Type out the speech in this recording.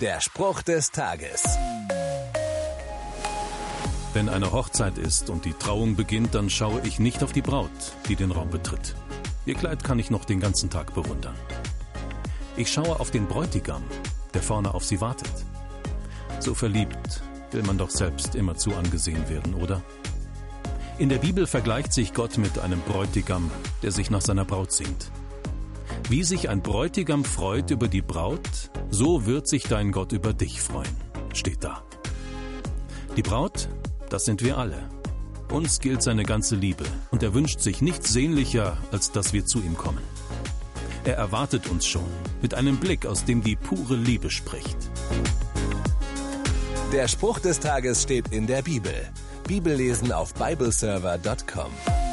Der Spruch des Tages. Wenn eine Hochzeit ist und die Trauung beginnt, dann schaue ich nicht auf die Braut, die den Raum betritt. Ihr Kleid kann ich noch den ganzen Tag bewundern. Ich schaue auf den Bräutigam, der vorne auf sie wartet. So verliebt will man doch selbst immerzu angesehen werden, oder? In der Bibel vergleicht sich Gott mit einem Bräutigam, der sich nach seiner Braut sehnt. Wie sich ein Bräutigam freut über die Braut, so wird sich dein Gott über dich freuen, steht da. Die Braut, das sind wir alle. Uns gilt seine ganze Liebe und er wünscht sich nichts sehnlicher, als dass wir zu ihm kommen. Er erwartet uns schon mit einem Blick, aus dem die pure Liebe spricht. Der Spruch des Tages steht in der Bibel. Bibellesen auf bibleserver.com.